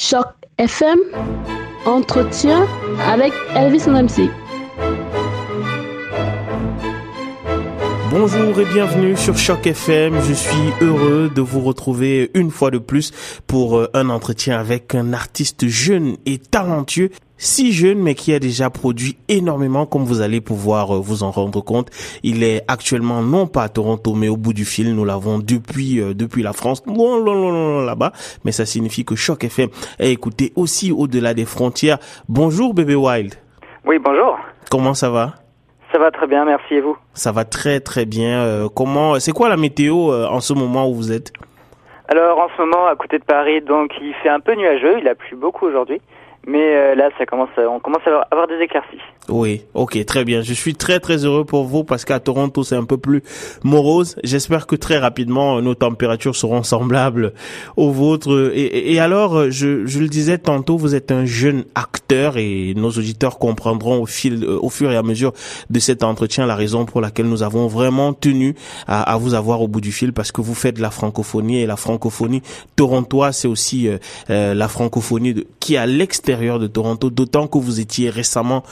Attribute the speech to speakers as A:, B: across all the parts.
A: Choc FM, entretien avec Elvis MC.
B: Bonjour et bienvenue sur Choc FM. Je suis heureux de vous retrouver une fois de plus pour euh, un entretien avec un artiste jeune et talentueux si jeune mais qui a déjà produit énormément comme vous allez pouvoir euh, vous en rendre compte. Il est actuellement non pas à Toronto mais au bout du fil, nous l'avons depuis euh, depuis la France, là-bas, mais ça signifie que Choc FM est écouté aussi au-delà des frontières. Bonjour bébé Wild.
C: Oui, bonjour.
B: Comment ça va?
C: Ça va très bien, merci et vous?
B: Ça va très très bien. Euh, comment c'est quoi la météo euh, en ce moment où vous êtes?
C: Alors en ce moment à côté de Paris, donc il fait un peu nuageux, il a plu beaucoup aujourd'hui, mais euh, là ça commence, on commence à avoir des éclaircies.
B: Oui, ok, très bien. Je suis très très heureux pour vous parce qu'à Toronto c'est un peu plus morose. J'espère que très rapidement nos températures seront semblables aux vôtres. Et, et- alors, je, je le disais tantôt, vous êtes un jeune acteur et nos auditeurs comprendront au fil, euh, au fur et à mesure de cet entretien la raison pour laquelle nous avons vraiment tenu à, à vous avoir au bout du fil parce que vous faites de la francophonie et la francophonie torontoise c'est aussi euh, euh, la francophonie de- qui est à l'extérieur de Toronto. D'autant que vous étiez récemment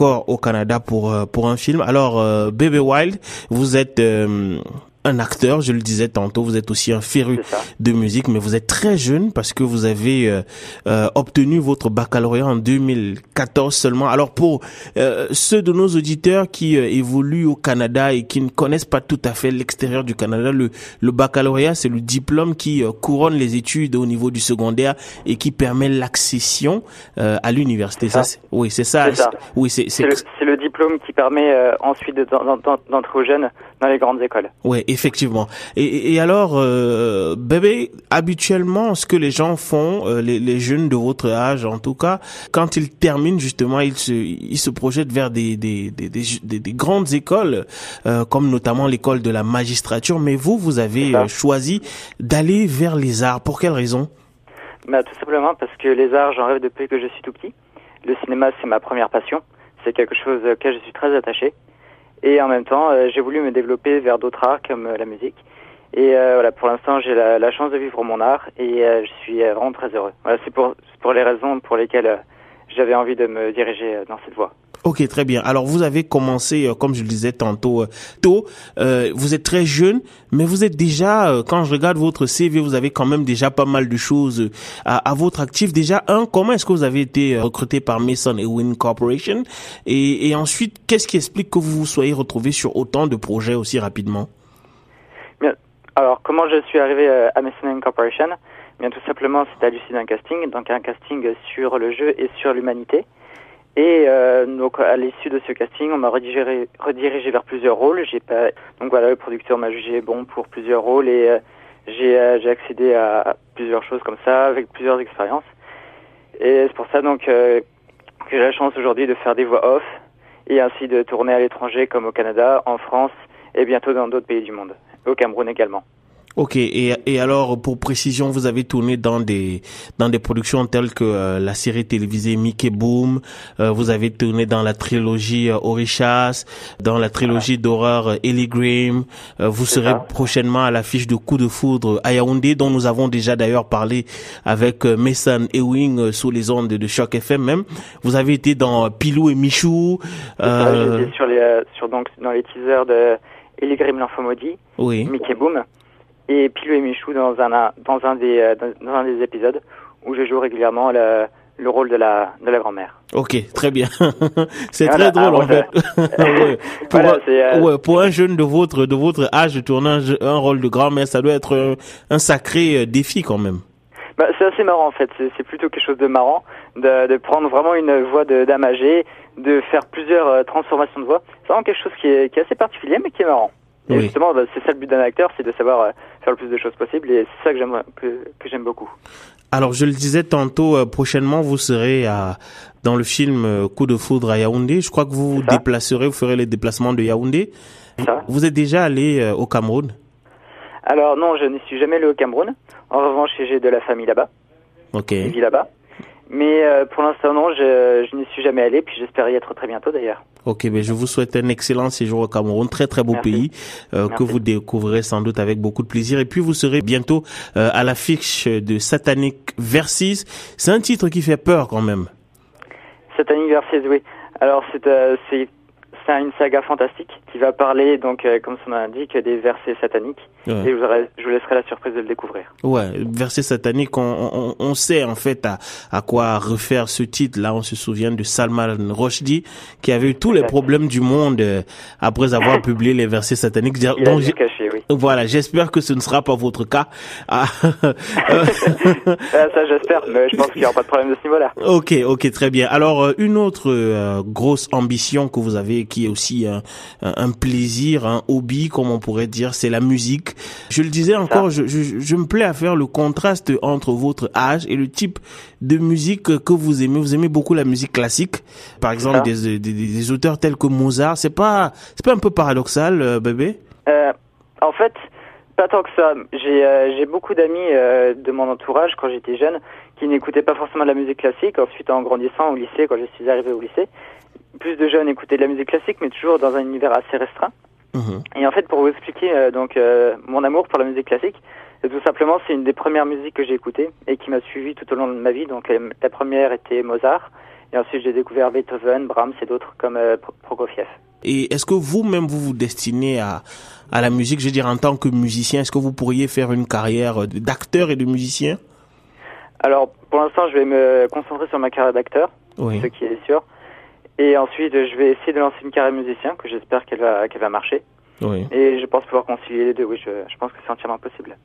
B: au Canada pour euh, pour un film. Alors, euh, Baby Wild, vous êtes euh, un acteur, je le disais tantôt, vous êtes aussi un féru de musique, mais vous êtes très jeune parce que vous avez euh, euh, obtenu votre baccalauréat en 2014 seulement. Alors pour euh, ceux de nos auditeurs qui euh, évoluent au Canada et qui ne connaissent pas tout à fait l'extérieur du Canada, le, le baccalauréat c'est le diplôme qui euh, couronne les études au niveau du secondaire et qui permet l'accession euh, à l'université. Ça,
C: ça.
B: c'est- oui, c'est ça. Oui, c'est
C: C'est le, c'est le diplôme qui permet euh, ensuite de- d'en- d'en- d'entrer aux jeunes dans les grandes écoles.
B: Ouais, effectivement. Et, alors, euh, bébé, habituellement, ce que les gens font, euh, les, les jeunes de votre âge, en tout cas, quand ils terminent justement, ils se, ils se projettent vers des, des, des, des, des- des grandes écoles, comme notamment l'école de la magistrature. Mais vous, vous avez choisi d'aller vers les arts. Pour quelle raison?
C: Bah, tout simplement parce que les arts, j'en rêve depuis que je suis tout petit. Le cinéma, c'est ma première passion. C'est quelque chose auquel je suis très attaché. Et en même temps, euh, j'ai voulu me développer vers d'autres arts comme euh, la musique. Et euh, voilà, pour l'instant, j'ai la, la chance de vivre mon art et je suis vraiment très heureux. Voilà, c'est pour, pour les raisons pour lesquelles j'avais envie de me diriger dans cette voie.
B: Ok, très bien. Alors vous avez commencé, euh, comme je le disais tantôt, euh, tôt. Euh, vous êtes très jeune, mais vous êtes déjà, euh, quand je regarde votre CV, vous avez quand même déjà pas mal de choses à, à votre actif. Déjà, un, comment est-ce que vous avez été recruté par Mason Ewing Corporation? Et, et ensuite, qu'est-ce qui explique que vous vous soyez retrouvé sur autant de projets aussi rapidement?
C: Alors, comment je suis arrivé à Mason Corporation? Bien, tout simplement, c'est à l'issue d'un casting, donc un casting sur le jeu et sur l'humanité. Et euh, donc, à l'issue de ce casting, on m'a redirigé, vers plusieurs rôles. J'ai pas, donc voilà, le producteur m'a jugé bon pour plusieurs rôles et euh, j'ai euh, j'ai accédé à plusieurs choses comme ça avec plusieurs expériences. Et c'est pour ça donc euh, que j'ai la chance aujourd'hui de faire des voix off et ainsi de tourner à l'étranger comme au Canada, en France et bientôt dans d'autres pays du monde, au Cameroun également.
B: Ok, et, et alors pour précision, vous avez tourné dans des dans des productions telles que euh, la série télévisée Mickey Boom, euh, vous avez tourné dans la trilogie euh, Orishas, dans la trilogie d'horreur euh, Ellie Grimm, euh, vous serez
C: ça.
B: prochainement à l'affiche de Coup de foudre à Yaoundé, dont nous avons déjà d'ailleurs parlé avec euh, Mason Ewing euh, sous les ondes de Choc FM même. Vous avez été dans Pilou et Michou.
C: Ça, sur les, euh, sur donc dans les teasers de Ellie Grimm l'enfant maudit,
B: oui.
C: Mickey Boom, et Pilou et Michou dans un dans un des euh, dans, un des épisodes où je joue régulièrement le, le rôle de la de la grand-mère.
B: Ok, très bien. c'est
C: Voilà,
B: très drôle en fait. Ouais. Pour,
C: Voilà,
B: un,
C: c'est, euh,
B: ouais, pour un jeune de votre de votre âge tourner un, rôle de grand-mère, ça doit être un, un sacré euh, défi quand même.
C: Bah, c'est assez marrant en fait. C'est plutôt quelque chose de marrant de, de prendre vraiment une voix de dame âgée, de faire plusieurs euh, transformations de voix. C'est vraiment quelque chose qui est, qui est assez particulier mais qui est marrant. Et
B: Oui.
C: justement, bah, c'est ça le but d'un acteur, c'est de savoir euh, faire le plus de choses possible et c'est ça que j'aime que, que j'aime beaucoup.
B: Alors je le disais tantôt, euh, prochainement vous serez à dans le film euh, Coup de foudre à Yaoundé. Je crois que vous vous déplacerez, vous ferez les déplacements de Yaoundé.
C: Ça.
B: Vous êtes déjà allé euh, au Cameroun?
C: Alors non, je n'y suis jamais allé au Cameroun. En revanche, j'ai de la famille là-bas,
B: Ok.
C: qui vit là-bas. Mais euh, pour l'instant, non, je, je n'y suis jamais allé, puis j'espère y être très bientôt d'ailleurs.
B: Ok, ben je vous souhaite un excellent séjour au Cameroun, très très beau pays euh, que vous découvrirez sans doute avec beaucoup de plaisir. Et puis vous serez bientôt euh, à l'affiche de Satanic Verses. C'est un titre qui fait peur quand même.
C: Satanic Verses, oui. Alors c'est c'est c'est une saga fantastique qui va parler, donc, euh, comme son nom l'indique, des versets sataniques. Et je vous, je vous, laisserai la surprise de le découvrir.
B: Ouais, versets sataniques, on, on, on, sait en fait à, à quoi refaire ce titre. Là, on se souvient de Salman Rushdie, qui avait eu tous les problèmes du monde euh, après avoir publié les versets sataniques.
C: Il donc, a caché, oui.
B: Voilà, j'espère que ce ne sera pas votre cas.
C: Ah, ça, j'espère, mais je pense qu'il n'y aura pas de problème de ce niveau-là.
B: Ok, ok, très bien. Alors, euh, une autre grosse ambition que vous avez, qui est aussi un, un plaisir, un hobby, comme on pourrait dire, c'est la musique. Je le disais encore, je, je, je, me plais à faire le contraste entre votre âge et le type de musique que vous aimez. Vous aimez beaucoup la musique classique, par exemple des, des, des, auteurs tels que Mozart. C'est pas, c'est pas un peu paradoxal, euh, bébé?
C: Euh, En fait, pas tant que ça. J'ai euh, beaucoup d'amis euh, de mon entourage quand j'étais jeune qui n'écoutaient pas forcément de la musique classique. Ensuite, en grandissant au lycée, quand je suis arrivé au lycée, plus de jeunes écoutaient de la musique classique, mais toujours dans un univers assez restreint. Mhm. Et en fait, pour vous expliquer euh, donc euh, mon amour pour la musique classique, tout simplement, c'est une des premières musiques que j'ai écoutées et qui m'a suivi tout au long de ma vie. Donc la première était Mozart, et ensuite j'ai découvert Beethoven, Brahms et d'autres comme euh, Prokofiev.
B: Et est-ce que vous-même vous vous destinez à à la musique, je veux dire en tant que musicien, est-ce que vous pourriez faire une carrière d'acteur et de musicien?
C: Alors pour l'instant, je vais me concentrer sur ma carrière d'acteur, ce qui est sûr. Et ensuite, je vais essayer de lancer une carrière musicien que j'espère qu'elle va, qu'elle va marcher. Oui. Et je pense pouvoir concilier les deux. Oui, je, je pense que c'est entièrement possible.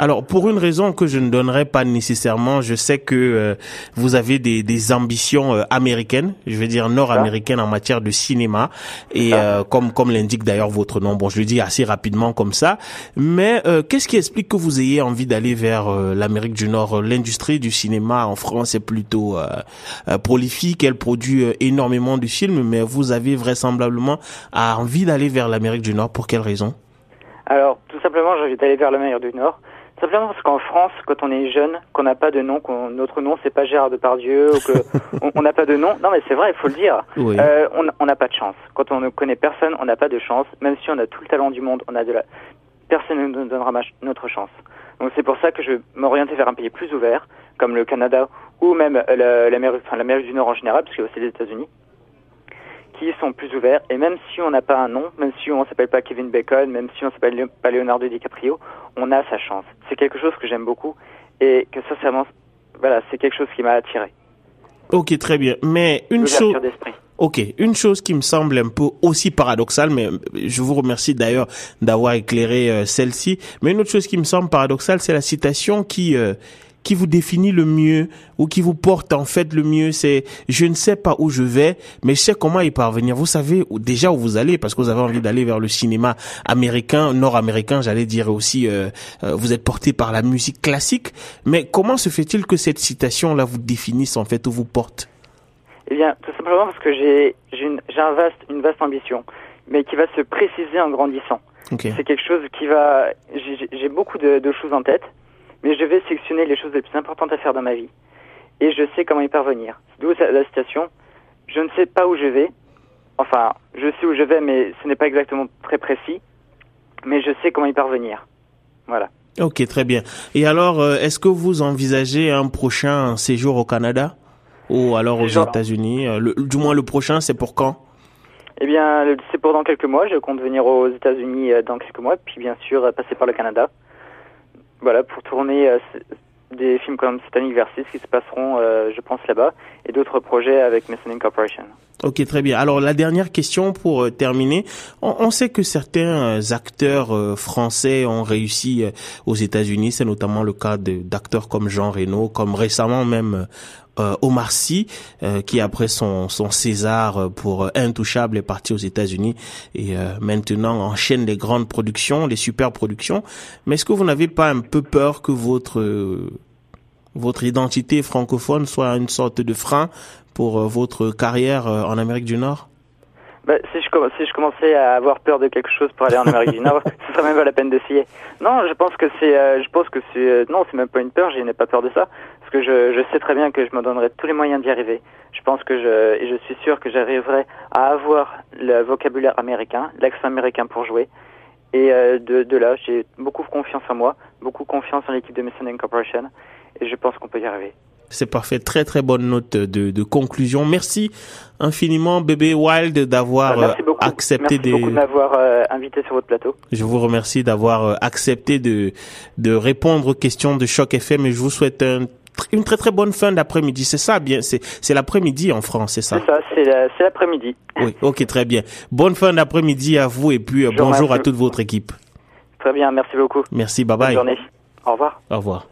B: Alors, pour une raison que je ne donnerai pas nécessairement, je sais que euh, vous avez des, des ambitions euh, américaines, je veux dire nord-américaines en matière de cinéma, et euh, comme comme l'indique d'ailleurs votre nom. Bon, je le dis assez rapidement comme ça. Mais qu'est-ce qui explique que vous ayez envie d'aller vers l'Amérique du Nord? L'industrie du cinéma en France est plutôt prolifique, elle produit énormément de films, mais vous avez vraisemblablement envie d'aller vers l'Amérique du Nord. Pour quelle raison?
C: Alors, tout simplement, j'ai envie d'aller vers l'Amérique du Nord. Simplement parce qu'en France, quand on est jeune, qu'on n'a pas de nom, qu'on notre nom c'est pas Gérard Depardieu, ou que on n'a pas de nom. Non, mais c'est vrai, il faut le dire. Euh, on n'a pas de chance. Quand on ne connaît personne, on n'a pas de chance. Même si on a tout le talent du monde, on a de la personne ne nous donnera notre chance. Donc c'est pour ça que je vais m'orienter vers un pays plus ouvert, comme le Canada ou même l'Amérique enfin, du Nord en général, parce qu'il y a aussi les États-Unis qui sont plus ouverts. Et même si on n'a pas un nom, même si on s'appelle pas Kevin Bacon, même si on s'appelle pas Leonardo DiCaprio, on a sa chance. C'est quelque chose que j'aime beaucoup et que sincèrement, voilà, c'est quelque chose qui m'a attiré.
B: Ok, très bien. Mais une chose. Ok, une chose qui me semble un peu aussi paradoxale, mais je vous remercie d'ailleurs d'avoir éclairé euh, celle-ci. Mais une autre chose qui me semble paradoxale, c'est la citation qui euh, qui vous définit le mieux ou qui vous porte en fait le mieux, c'est je ne sais pas où je vais, mais je sais comment y parvenir. Vous savez déjà où vous allez parce que vous avez envie d'aller vers le cinéma américain, nord-américain, j'allais dire aussi. Euh, euh, vous êtes porté par la musique classique, mais comment se fait-il que cette citation là vous définisse en fait ou vous porte?
C: Eh bien, tout simplement parce que j'ai une, un vaste une vaste ambition, mais qui va se préciser en grandissant. C'est quelque chose qui va. J'ai beaucoup de, de choses en tête mais je vais sélectionner les choses les plus importantes à faire dans ma vie. Et je sais comment y parvenir. D'où la citation, je ne sais pas où je vais. Enfin, je sais où je vais, mais ce n'est pas exactement très précis. Mais je sais comment y parvenir. Voilà.
B: Ok, très bien. Et alors, euh, est-ce que vous envisagez un prochain séjour au Canada? Ou alors aux États-Unis euh, Du moins, le prochain, c'est pour quand?
C: Eh bien, c'est pour dans quelques mois. Je compte venir aux États-Unis euh, dans quelques mois, puis bien sûr passer par le Canada voilà, pour tourner euh, des films comme Satanic Versus qui se passeront, euh, je pense, là-bas, et d'autres projets avec Messing Corporation.
B: Ok, très bien. Alors la dernière question pour euh, terminer. On, sait que certains acteurs français ont réussi aux États-Unis. C'est notamment le cas d'acteurs comme Jean Reno, comme récemment même euh, Omar Sy, euh, qui après son, son César pour euh, Intouchable est parti aux États-Unis et maintenant enchaîne les grandes productions, les super productions. Mais est-ce que vous n'avez pas un peu peur que votre votre identité francophone soit une sorte de frein pour votre carrière en Amérique du Nord?
C: Bah, si, je, si je commençais à avoir peur de quelque chose pour aller en Amérique du Nord, ce serait même pas la peine d'essayer. Non, je pense que c'est, je pense que c'est, non, c'est même pas une peur, je n'ai pas peur de ça parce que je, je sais très bien que je me donnerai tous les moyens d'y arriver. Je pense que je, et je suis sûr que j'arriverai à avoir le vocabulaire américain, l'accent américain pour jouer. Et euh, de, de là, j'ai beaucoup confiance en moi, beaucoup confiance en l'équipe de Messina Corporation, et je pense qu'on peut y arriver.
B: C'est parfait. Très très bonne note de, de conclusion. Merci infiniment, bébé Wild, d'avoir
C: bah, Merci beaucoup.
B: accepté
C: Merci beaucoup de m'avoir euh, invité sur votre plateau.
B: Je vous remercie d'avoir euh, accepté de de répondre aux questions de Choc FM et je vous souhaite un une très très bonne fin d'après-midi. C'est ça, bien. C'est c'est l'après-midi en France, c'est ça?
C: C'est ça, c'est la- c'est l'après-midi.
B: Oui. Ok, très bien. Bonne fin d'après-midi à vous et puis euh, bonjour à toute votre équipe.
C: Très bien, merci beaucoup.
B: Merci. Bye
C: Bonne
B: bye.
C: journée. Au revoir.
B: Au revoir.